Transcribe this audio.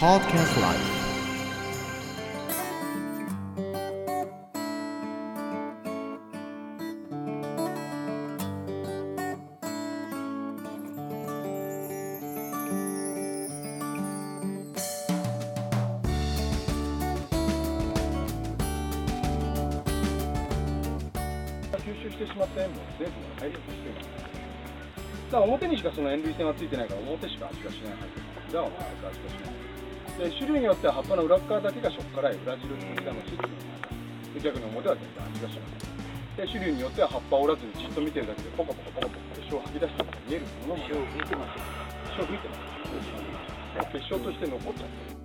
Podcast Life. 吸収してしまった塩分を全部入りやすくしてるだから表にしかその塩類線はついてないから表しか味がしない。はず裏は全く味がしない。で種類によっては葉っぱの裏側だけがしょっ辛い裏汁っていうのがしで逆に表は全然味がしないで種類によっては葉っぱを折らずにじっと見てるだけでポカポカポカポカ結晶を吐き出してるのが見えるものも結晶吹いてます。結晶として残っちゃってる